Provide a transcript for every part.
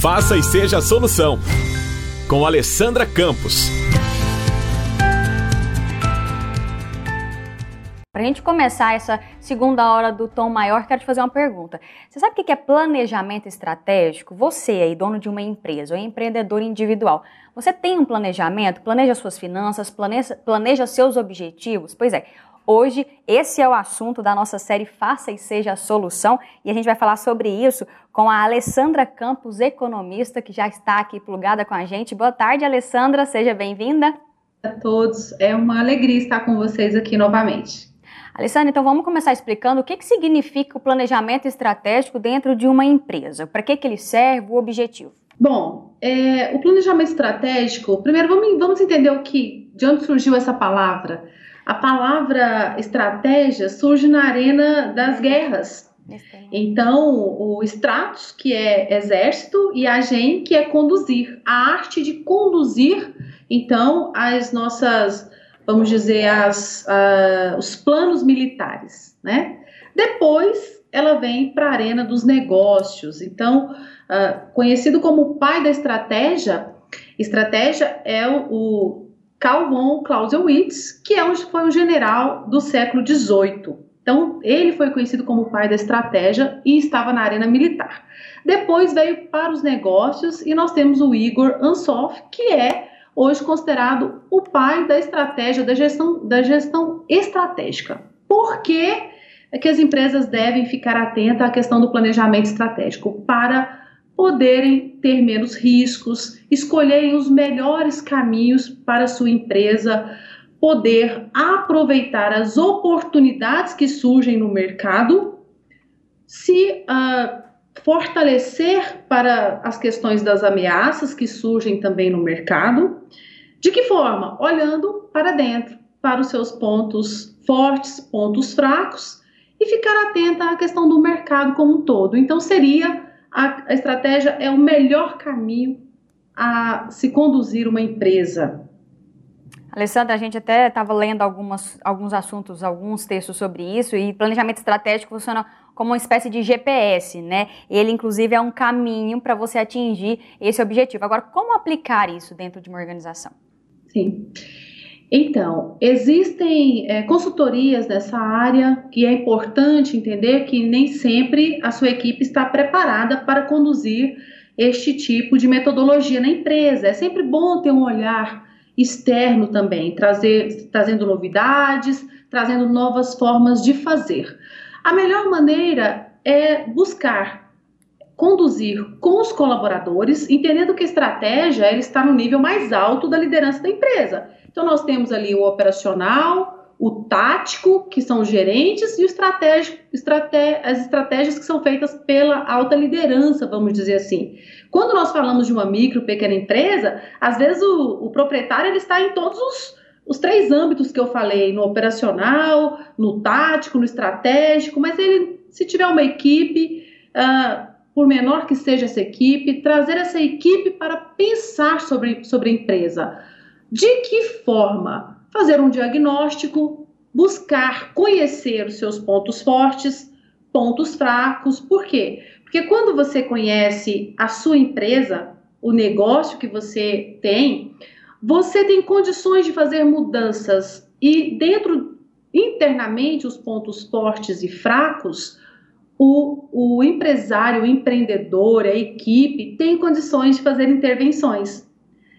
Faça e seja a solução. Com Alessandra Campos. Para a gente começar essa segunda hora do Tom Maior, quero te fazer uma pergunta. Você sabe o que é planejamento estratégico? Você aí, dono de uma empresa ou empreendedor individual, você tem um planejamento? Planeja suas finanças, planeja, planeja seus objetivos? Pois é, Hoje, esse é o assunto da nossa série Faça e Seja a Solução, e a gente vai falar sobre isso com a Alessandra Campos, economista, que já está aqui plugada com a gente. Boa tarde, Alessandra, seja bem-vinda. A todos, é uma alegria estar com vocês aqui novamente. Alessandra, então vamos começar explicando o que, que significa o planejamento estratégico dentro de uma empresa, para que, que ele serve, o objetivo. Bom, é, o planejamento estratégico, primeiro vamos, vamos entender o que, de onde surgiu essa palavra. A palavra estratégia surge na arena das guerras. Então, o stratos, que é exército, e a gen, que é conduzir. A arte de conduzir, então, as nossas, vamos dizer, as, uh, os planos militares, né? Depois, ela vem para a arena dos negócios. Então, uh, conhecido como o pai da estratégia, estratégia é o, o Carl von Clausewitz, que é um, foi um general do século XVIII. Então, ele foi conhecido como o pai da estratégia e estava na arena militar. Depois veio para os negócios e nós temos o Igor Ansoff, que é hoje considerado o pai da estratégia, da gestão, da gestão estratégica. Por que, é que as empresas devem ficar atentas à questão do planejamento estratégico? Para poderem ter menos riscos, escolherem os melhores caminhos para sua empresa, poder aproveitar as oportunidades que surgem no mercado, se uh, fortalecer para as questões das ameaças que surgem também no mercado. De que forma? Olhando para dentro, para os seus pontos fortes, pontos fracos e ficar atenta à questão do mercado como um todo. Então, seria a, a estratégia é o melhor caminho a se conduzir uma empresa. Alessandra, a gente até estava lendo algumas, alguns assuntos, alguns textos sobre isso, e planejamento estratégico funciona como uma espécie de GPS, né? Ele, inclusive, é um caminho para você atingir esse objetivo. Agora, como aplicar isso dentro de uma organização? Sim. Então, existem é, consultorias nessa área que é importante entender que nem sempre a sua equipe está preparada para conduzir este tipo de metodologia na empresa. É sempre bom ter um olhar externo também, trazer, trazendo novidades, trazendo novas formas de fazer. A melhor maneira é buscar conduzir com os colaboradores, entendendo que a estratégia está no nível mais alto da liderança da empresa. Então, nós temos ali o operacional, o tático, que são os gerentes, e o estratégico, estraté as estratégias que são feitas pela alta liderança, vamos dizer assim. Quando nós falamos de uma micro, pequena empresa, às vezes o, o proprietário ele está em todos os, os três âmbitos que eu falei, no operacional, no tático, no estratégico, mas ele, se tiver uma equipe, uh, por menor que seja essa equipe, trazer essa equipe para pensar sobre, sobre a empresa. De que forma? Fazer um diagnóstico, buscar conhecer os seus pontos fortes, pontos fracos. Por quê? Porque quando você conhece a sua empresa, o negócio que você tem, você tem condições de fazer mudanças e dentro internamente os pontos fortes e fracos, o, o empresário, o empreendedor, a equipe tem condições de fazer intervenções.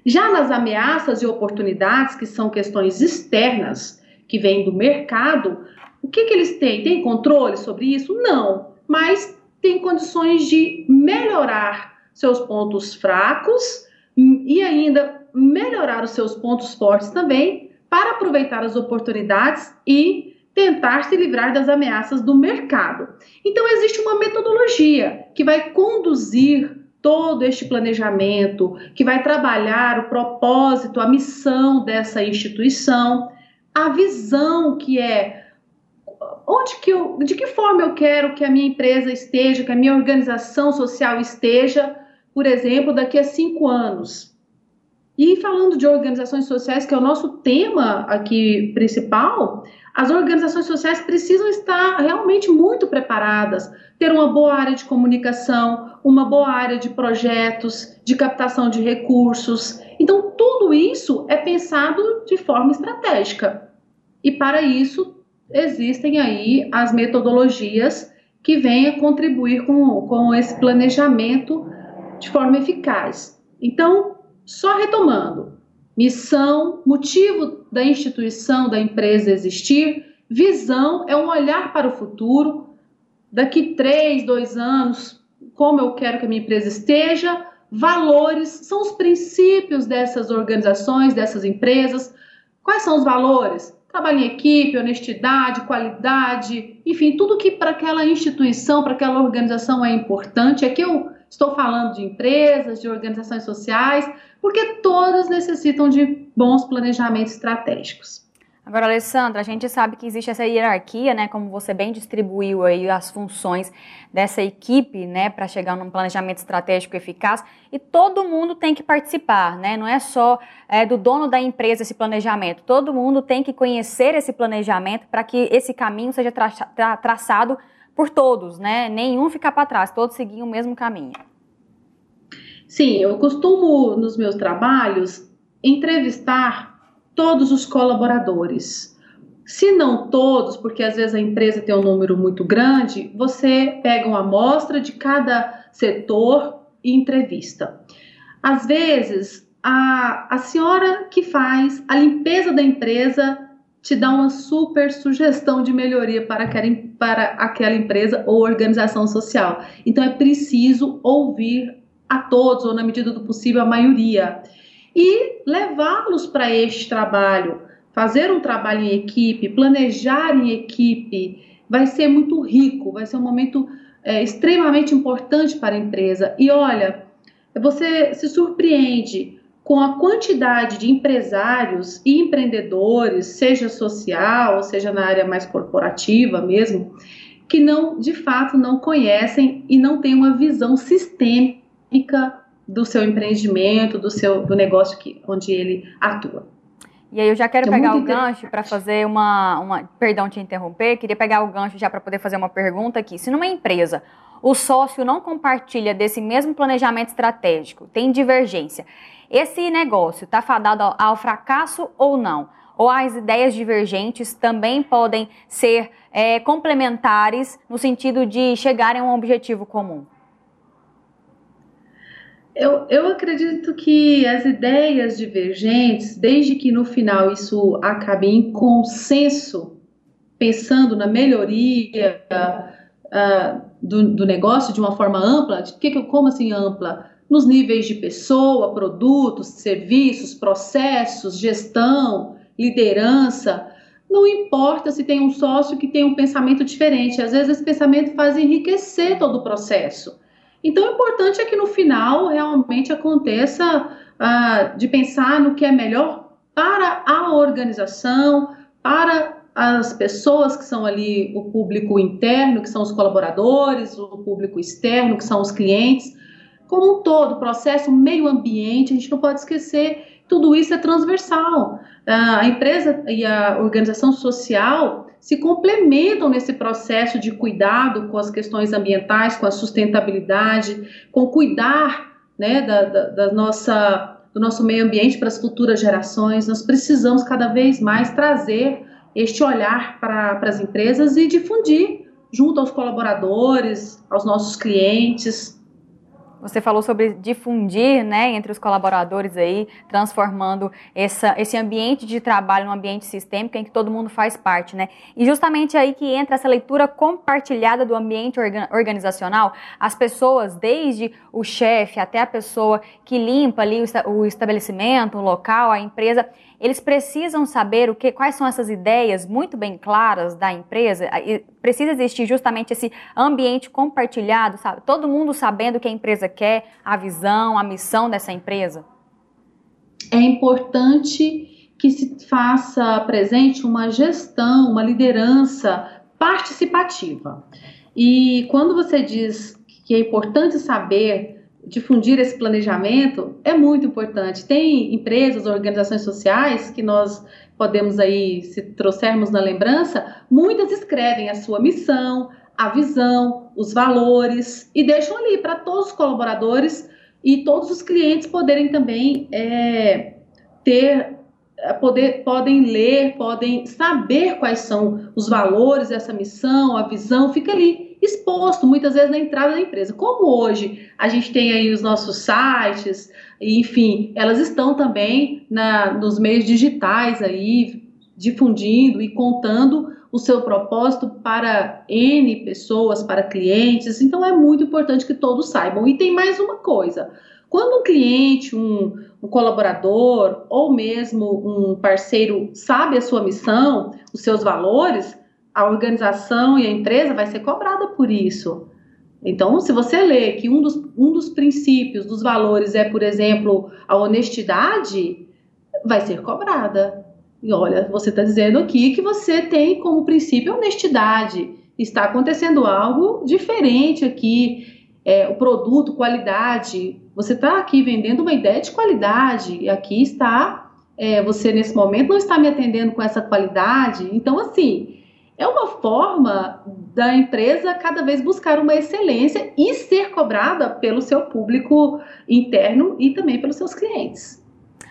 Já nas ameaças e oportunidades, que são questões externas, que vêm do mercado, o que, que eles têm? Tem controle sobre isso? Não, mas tem condições de melhorar seus pontos fracos e ainda melhorar os seus pontos fortes também para aproveitar as oportunidades e tentar se livrar das ameaças do mercado. Então existe uma metodologia que vai conduzir todo este planejamento, que vai trabalhar o propósito, a missão dessa instituição, a visão que é onde que eu, de que forma eu quero que a minha empresa esteja, que a minha organização social esteja, por exemplo, daqui a cinco anos. E falando de organizações sociais, que é o nosso tema aqui principal, as organizações sociais precisam estar realmente muito preparadas, ter uma boa área de comunicação, uma boa área de projetos, de captação de recursos. Então, tudo isso é pensado de forma estratégica. E para isso, existem aí as metodologias que vêm a contribuir com, com esse planejamento de forma eficaz. Então, só retomando: missão, motivo da instituição, da empresa existir, visão é um olhar para o futuro, daqui três, dois anos, como eu quero que a minha empresa esteja, valores são os princípios dessas organizações, dessas empresas. Quais são os valores? Trabalho em equipe, honestidade, qualidade, enfim, tudo que para aquela instituição, para aquela organização é importante. Aqui eu estou falando de empresas, de organizações sociais, porque todas necessitam de bons planejamentos estratégicos. Agora, Alessandra, a gente sabe que existe essa hierarquia, né, como você bem distribuiu aí as funções dessa equipe, né, para chegar num planejamento estratégico eficaz, e todo mundo tem que participar, né, não é só é, do dono da empresa esse planejamento, todo mundo tem que conhecer esse planejamento para que esse caminho seja tra tra traçado por todos, né, nenhum ficar para trás, todos seguir o mesmo caminho. Sim, eu costumo, nos meus trabalhos, entrevistar todos os colaboradores. Se não todos, porque às vezes a empresa tem um número muito grande, você pega uma amostra de cada setor e entrevista. Às vezes, a, a senhora que faz a limpeza da empresa te dá uma super sugestão de melhoria para aquela, para aquela empresa ou organização social. Então, é preciso ouvir a todos, ou na medida do possível, a maioria e levá-los para este trabalho. Fazer um trabalho em equipe, planejar em equipe, vai ser muito rico, vai ser um momento é, extremamente importante para a empresa. E olha, você se surpreende com a quantidade de empresários e empreendedores, seja social, seja na área mais corporativa mesmo, que não, de fato, não conhecem e não têm uma visão sistêmica do seu empreendimento, do seu do negócio que, onde ele atua. E aí eu já quero é pegar o gancho para fazer uma, uma, perdão te interromper, queria pegar o gancho já para poder fazer uma pergunta aqui. Se numa empresa o sócio não compartilha desse mesmo planejamento estratégico, tem divergência, esse negócio está fadado ao, fracasso ou não? Ou as ideias divergentes também podem ser é, complementares no sentido de chegarem a um objetivo comum? Eu, eu acredito que as ideias divergentes, desde que no final isso acabe em consenso, pensando na melhoria uh, do, do, negócio de uma forma ampla, de que, como assim ampla? Nos níveis de pessoa, produtos, serviços, processos, gestão, liderança. Não importa se tem um sócio que tem um pensamento diferente, às vezes esse pensamento faz enriquecer todo o processo. Então, o importante é que no final realmente aconteça uh, de pensar no que é melhor para a organização, para as pessoas que são ali o público interno, que são os colaboradores, o público externo, que são os clientes, como um todo, processo meio ambiente, a gente não pode esquecer, tudo isso é transversal. A empresa e a organização social se complementam nesse processo de cuidado com as questões ambientais, com a sustentabilidade, com cuidar né, da, da, da nossa, do nosso meio ambiente para as futuras gerações. Nós precisamos cada vez mais trazer este olhar para, as empresas e difundir junto aos colaboradores, aos nossos clientes, você falou sobre difundir, né, entre os colaboradores aí, transformando essa, esse ambiente de trabalho num ambiente sistêmico em que todo mundo faz parte, né? E justamente aí que entra essa leitura compartilhada do ambiente organizacional. As pessoas, desde o chefe até a pessoa que limpa ali o estabelecimento, o local, a empresa, eles precisam saber o que, quais são essas ideias muito bem claras da empresa. Precisa existir justamente esse ambiente compartilhado, sabe? Todo mundo sabendo o que a empresa quer, a visão, a missão dessa empresa. É importante que se faça presente uma gestão, uma liderança participativa. E quando você diz que é importante saber difundir esse planejamento é muito importante. Tem empresas, organizações sociais que nós podemos aí, se trouxermos na lembrança, muitas escrevem a sua missão, a visão, os valores e deixam ali para todos os colaboradores e todos os clientes poderem também é, ter é, poder, podem ler, podem saber quais são os valores dessa missão, a visão, fica ali exposto muitas vezes na entrada da empresa. Como hoje a gente tem aí os nossos sites, enfim, elas estão também na, nos meios digitais aí difundindo e contando o seu propósito para N pessoas, para clientes. Então é muito importante que todos saibam. E tem mais uma coisa: quando um cliente, um, um colaborador ou mesmo um parceiro sabe a sua missão, os seus valores, a organização e a empresa vai ser cobrada por isso. Então, se você lê que um dos, um dos princípios, dos valores é, por exemplo, a honestidade, vai ser cobrada. E olha, você está dizendo aqui que você tem como princípio a honestidade. Está acontecendo algo diferente aqui. É, o produto, qualidade. Você está aqui vendendo uma ideia de qualidade. E aqui está, é, você nesse momento não está me atendendo com essa qualidade. Então, assim, é uma forma da empresa cada vez buscar uma excelência e ser cobrada pelo seu público interno e também pelos seus clientes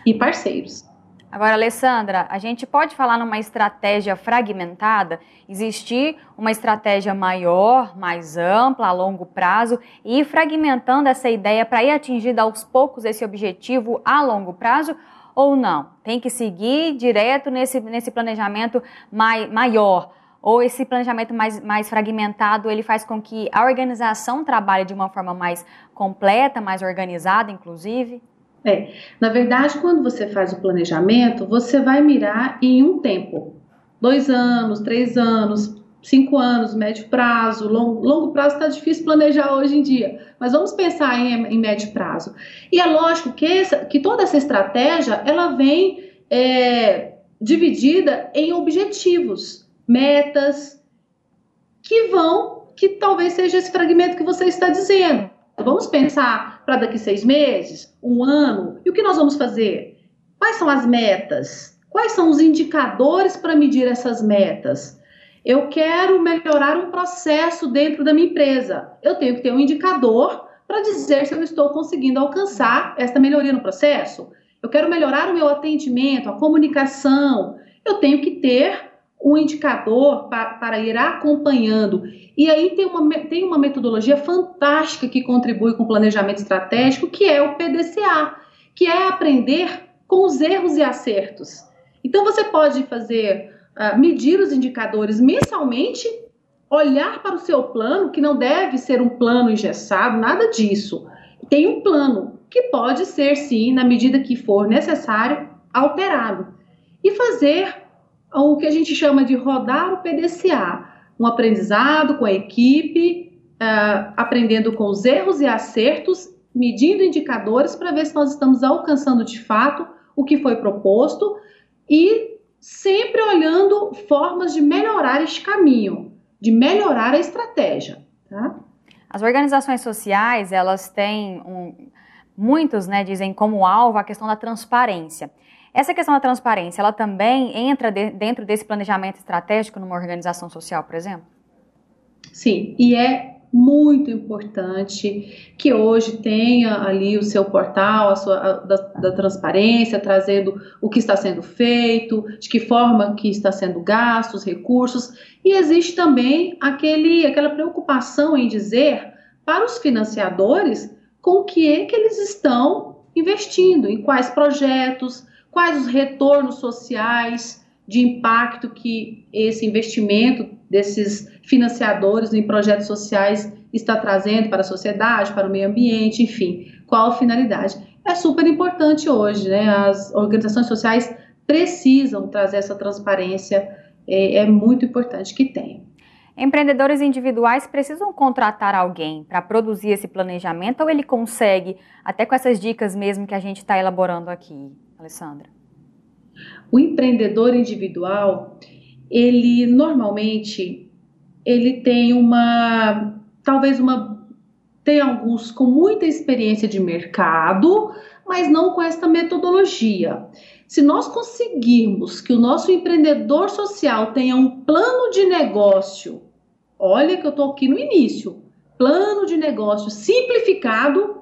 e parceiros. Agora, Alessandra, a gente pode falar numa estratégia fragmentada, existir uma estratégia maior, mais ampla, a longo prazo, e ir fragmentando essa ideia para ir atingindo aos poucos esse objetivo a longo prazo, ou não? Tem que seguir direto nesse, nesse planejamento mai, maior, ou esse planejamento mais, mais fragmentado, ele faz com que a organização trabalhe de uma forma mais completa, mais organizada, inclusive? É, na verdade, quando você faz o planejamento, você vai mirar em um tempo. Dois anos, três anos, cinco anos, médio prazo, longo, longo prazo está difícil planejar hoje em dia, mas vamos pensar em, em médio prazo. E é lógico que, essa, que toda essa estratégia, ela vem é, dividida em objetivos metas que vão, que talvez seja esse fragmento que você está dizendo. Vamos pensar para daqui seis meses, um ano, e o que nós vamos fazer? Quais são as metas? Quais são os indicadores para medir essas metas? Eu quero melhorar um processo dentro da minha empresa. Eu tenho que ter um indicador para dizer se eu estou conseguindo alcançar esta melhoria no processo. Eu quero melhorar o meu atendimento, a comunicação. Eu tenho que ter um indicador para, para ir acompanhando. E aí tem uma, tem uma metodologia fantástica que contribui com o planejamento estratégico, que é o PDCA, que é aprender com os erros e acertos. Então você pode fazer, uh, medir os indicadores mensalmente, olhar para o seu plano, que não deve ser um plano engessado, nada disso. Tem um plano que pode ser, sim, na medida que for necessário, alterado. E fazer o que a gente chama de rodar o PDCA, um aprendizado com a equipe, uh, aprendendo com os erros e acertos, medindo indicadores para ver se nós estamos alcançando de fato o que foi proposto e sempre olhando formas de melhorar este caminho, de melhorar a estratégia. Tá? As organizações sociais, elas têm um, muitos, né, dizem como alvo a questão da transparência. Essa questão da transparência, ela também entra de, dentro desse planejamento estratégico numa organização social, por exemplo? Sim, e é muito importante que hoje tenha ali o seu portal a sua, a, da, da, transparência, trazendo o que está sendo feito, de que forma que está sendo gasto, os recursos, e existe também aquele, aquela preocupação em dizer para os financiadores com o que é que eles estão investindo, em quais projetos, quais os retornos sociais de impacto que esse investimento desses financiadores em projetos sociais está trazendo para a sociedade, para o meio ambiente, enfim, qual a finalidade. É super importante hoje, né? As organizações sociais precisam trazer essa transparência, é, é muito importante que tenham. Empreendedores individuais precisam contratar alguém para produzir esse planejamento ou ele consegue, até com essas dicas mesmo que a gente está elaborando aqui, Alessandra? O empreendedor individual, ele normalmente ele tem uma talvez uma tem alguns com muita experiência de mercado, mas não com esta metodologia. Se nós conseguirmos que o nosso empreendedor social tenha um plano de negócio, olha que eu estou aqui no início, plano de negócio simplificado,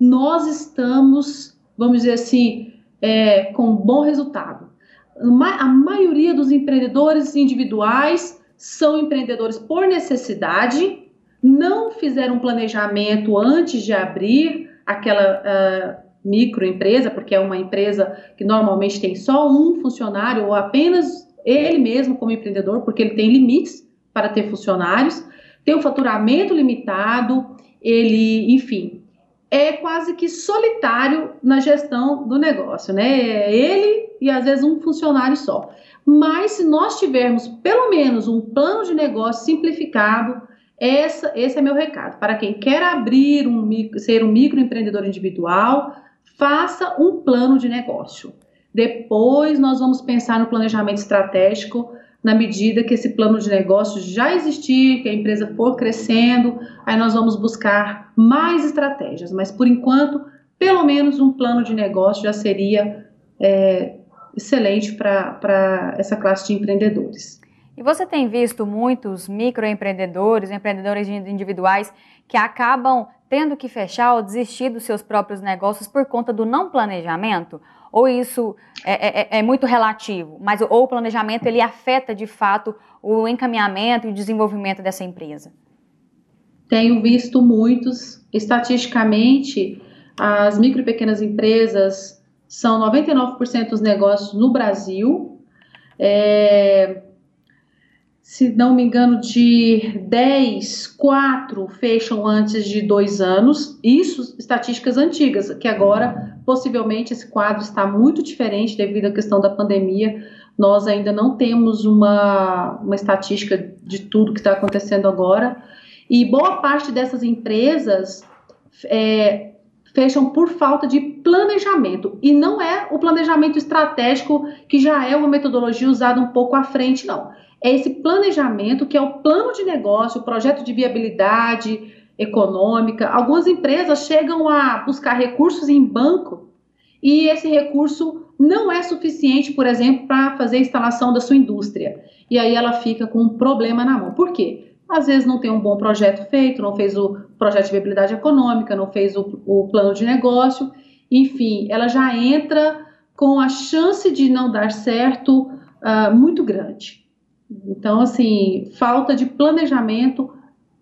nós estamos, vamos dizer assim, é, com bom resultado. A maioria dos empreendedores individuais são empreendedores por necessidade, não fizeram um planejamento antes de abrir aquela uh, microempresa, porque é uma empresa que normalmente tem só um funcionário ou apenas ele mesmo como empreendedor, porque ele tem limites para ter funcionários, tem um faturamento limitado, ele, enfim, é quase que solitário na gestão do negócio, né? É ele e às vezes um funcionário só. Mas se nós tivermos pelo menos um plano de negócio simplificado, essa, esse é meu recado. Para quem quer abrir um ser um microempreendedor individual, faça um plano de negócio. Depois nós vamos pensar no planejamento estratégico na medida que esse plano de negócio já existir, que a empresa for crescendo, aí nós vamos buscar mais estratégias. Mas por enquanto, pelo menos um plano de negócio já seria é, excelente para essa classe de empreendedores. E você tem visto muitos microempreendedores, empreendedores individuais que acabam tendo que fechar ou desistir dos seus próprios negócios por conta do não planejamento? Ou isso é, é, é muito relativo, mas ou o planejamento ele afeta de fato o encaminhamento e o desenvolvimento dessa empresa? Tenho visto muitos. Estatisticamente, as micro e pequenas empresas são 99% dos negócios no Brasil. É, se não me engano, de 10, 4 fecham antes de dois anos. Isso, estatísticas antigas, que agora, possivelmente, esse quadro está muito diferente devido à questão da pandemia. Nós ainda não temos uma, uma estatística de tudo que está acontecendo agora. E boa parte dessas empresas é, fecham por falta de planejamento. E não é o planejamento estratégico, que já é uma metodologia usada um pouco à frente, não é esse planejamento que é o plano de negócio, o projeto de viabilidade econômica. Algumas empresas chegam a buscar recursos em banco e esse recurso não é suficiente, por exemplo, para fazer a instalação da sua indústria. E aí ela fica com um problema na mão. Por quê? Às vezes não tem um bom projeto feito, não fez o projeto de viabilidade econômica, não fez o, o plano de negócio, enfim, ela já entra com a chance de não dar certo uh, muito grande. Então, assim, falta de planejamento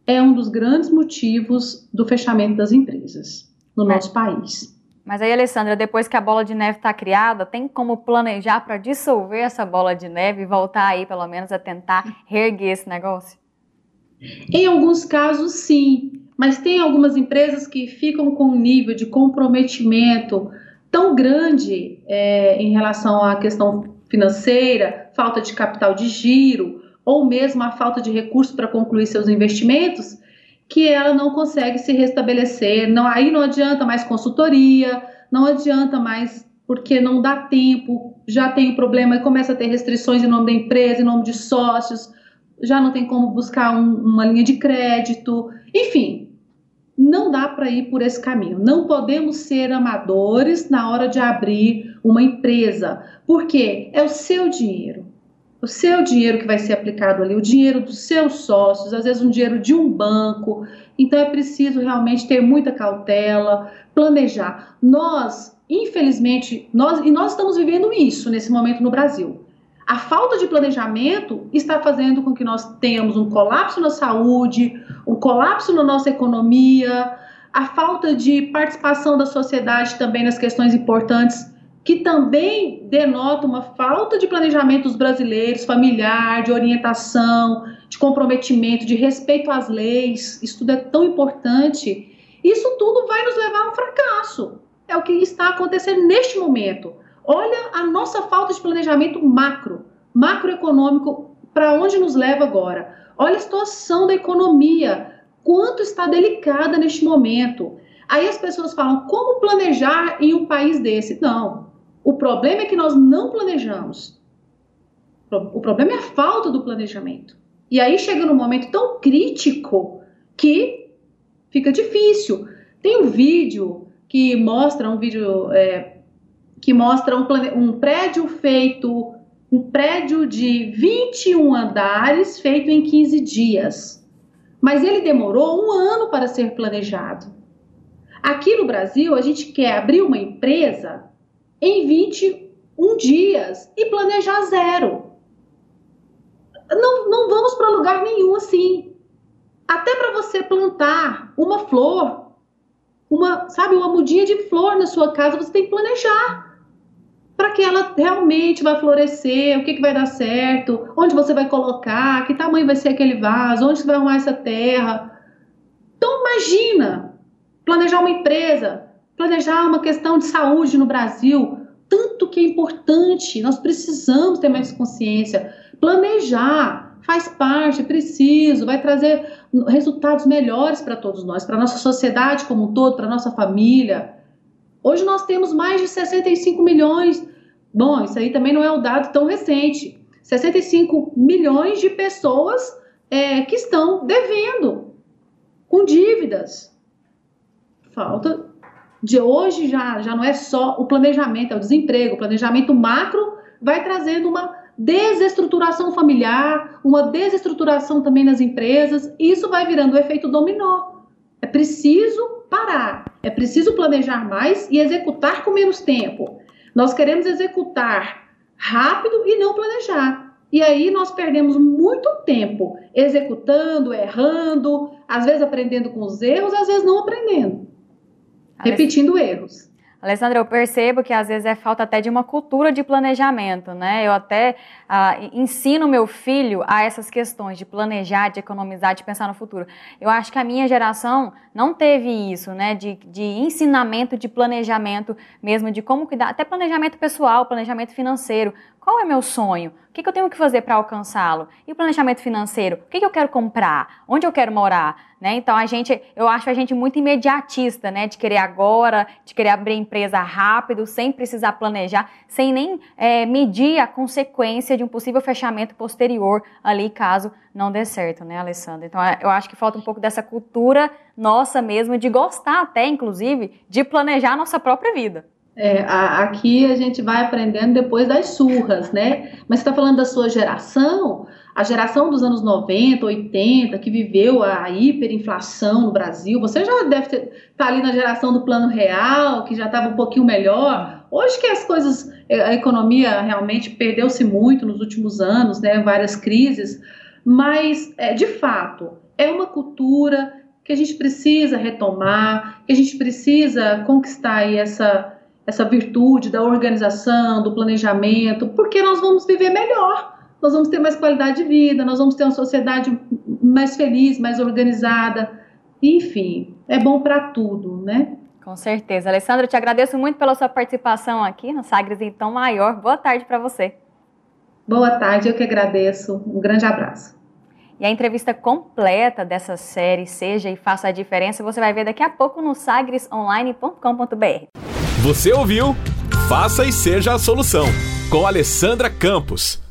é um dos grandes motivos do fechamento das empresas no nosso país. Mas aí, Alessandra, depois que a bola de neve está criada, tem como planejar para dissolver essa bola de neve e voltar aí, pelo menos, a tentar reerguer esse negócio? Em alguns casos, sim. Mas tem algumas empresas que ficam com um nível de comprometimento tão grande é, em relação à questão financeira, falta de capital de giro, ou mesmo a falta de recursos para concluir seus investimentos, que ela não consegue se restabelecer. Não, aí não adianta mais consultoria, não adianta mais porque não dá tempo, já tem problema e começa a ter restrições em nome da empresa, em nome de sócios, já não tem como buscar um, uma linha de crédito, enfim, não dá para ir por esse caminho. Não podemos ser amadores na hora de abrir uma empresa, porque é o seu dinheiro. O seu dinheiro que vai ser aplicado ali, o dinheiro dos seus sócios, às vezes um dinheiro de um banco. Então é preciso realmente ter muita cautela, planejar. Nós, infelizmente, nós e nós estamos vivendo isso nesse momento no Brasil. A falta de planejamento está fazendo com que nós tenhamos um colapso na saúde, um colapso na nossa economia, a falta de participação da sociedade também nas questões importantes, que também denota uma falta de planejamento dos brasileiros, familiar, de orientação, de comprometimento, de respeito às leis. Isso tudo é tão importante. Isso tudo vai nos levar a um fracasso. É o que está acontecendo neste momento. Olha a nossa falta de planejamento macro, macroeconômico, para onde nos leva agora. Olha a situação da economia, quanto está delicada neste momento. Aí as pessoas falam, como planejar em um país desse? Não. O problema é que nós não planejamos. O problema é a falta do planejamento. E aí chega num momento tão crítico que fica difícil. Tem um vídeo que mostra um vídeo é, que mostra um, um prédio feito, um prédio de 21 andares feito em 15 dias. Mas ele demorou um ano para ser planejado. Aqui no Brasil, a gente quer abrir uma empresa em 21 dias e planejar zero. Não, não vamos para lugar nenhum assim. Até para você plantar uma flor, uma, sabe, uma mudinha de flor na sua casa, você tem que planejar para que ela realmente vai florescer, o que, que vai dar certo, onde você vai colocar, que tamanho vai ser aquele vaso, onde você vai arrumar essa terra. Então imagina planejar uma empresa, planejar uma questão de saúde no Brasil, tanto que é importante, nós precisamos ter mais consciência. Planejar faz parte, é preciso, vai trazer resultados melhores para todos nós, para a nossa sociedade como um todo, para a nossa família. Hoje nós temos mais de 65 milhões. Bom, isso aí também não é um dado tão recente. 65 milhões de pessoas é, que estão devendo, com dívidas falta de hoje já, já não é só o planejamento, é o desemprego. O planejamento macro vai trazendo uma desestruturação familiar, uma desestruturação também nas empresas, e isso vai virando o efeito dominó. É preciso parar, é preciso planejar mais e executar com menos tempo. Nós queremos executar rápido e não planejar. E aí nós perdemos muito tempo executando, errando, às vezes aprendendo com os erros, às vezes não aprendendo repetindo erros. Alessandra, eu percebo que às vezes é falta até de uma cultura de planejamento, né? Eu até ah, ensino meu filho a essas questões de planejar, de economizar, de pensar no futuro. Eu acho que a minha geração não teve isso, né? De, de ensinamento, de planejamento mesmo, de como cuidar, até planejamento pessoal, planejamento financeiro. Qual é meu sonho? O que, eu tenho que fazer para alcançá-lo? E o planejamento financeiro? O que, eu quero comprar? Onde eu quero morar? Né? Então a gente, eu acho a gente muito imediatista, né? De querer agora, de querer abrir empresa rápido, sem precisar planejar, sem nem é, medir a consequência de um possível fechamento posterior ali, caso não dê certo, né, Alessandra? Então eu acho que falta um pouco dessa cultura nossa mesmo, de gostar até, inclusive, de planejar a nossa própria vida. É, a, aqui a gente vai aprendendo depois das surras, né? Mas você está falando da sua geração, a geração dos anos 90, 80, que viveu a hiperinflação no Brasil, você já deve estar tá ali na geração do plano real, que já estava um pouquinho melhor. Hoje que as coisas, a economia realmente perdeu-se muito nos últimos anos, né? Várias crises, mas é, de fato é uma cultura que a gente precisa retomar, que a gente precisa conquistar essa essa virtude da organização, do planejamento, porque nós vamos viver melhor, nós vamos ter mais qualidade de vida, nós vamos ter uma sociedade mais feliz, mais organizada, enfim, é bom para tudo, né? Com certeza. Alessandra, eu te agradeço muito pela sua participação aqui no Sagres Então Maior. Boa tarde para você. Boa tarde, eu que agradeço. Um grande abraço. E a entrevista completa dessa série Seja e Faça a Diferença você vai ver daqui a pouco no sagresonline.com.br. Você ouviu? Faça e seja a solução. Com Alessandra Campos.